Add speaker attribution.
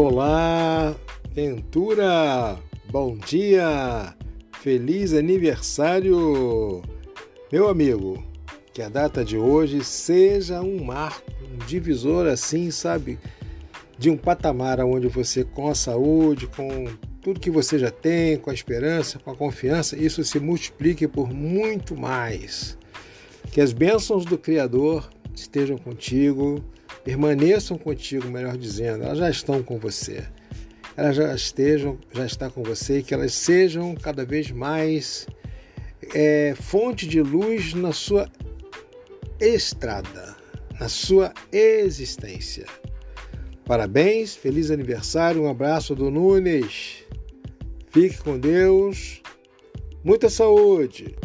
Speaker 1: Olá, Ventura! Bom dia! Feliz aniversário! Meu amigo, que a data de hoje seja um marco, um divisor assim, sabe? De um patamar onde você, com a saúde, com tudo que você já tem, com a esperança, com a confiança, isso se multiplique por muito mais. Que as bênçãos do Criador estejam contigo, permaneçam contigo, melhor dizendo, elas já estão com você. Elas já estejam, já está com você, que elas sejam cada vez mais é, fonte de luz na sua estrada, na sua existência. Parabéns, feliz aniversário, um abraço do Nunes. Fique com Deus, muita saúde.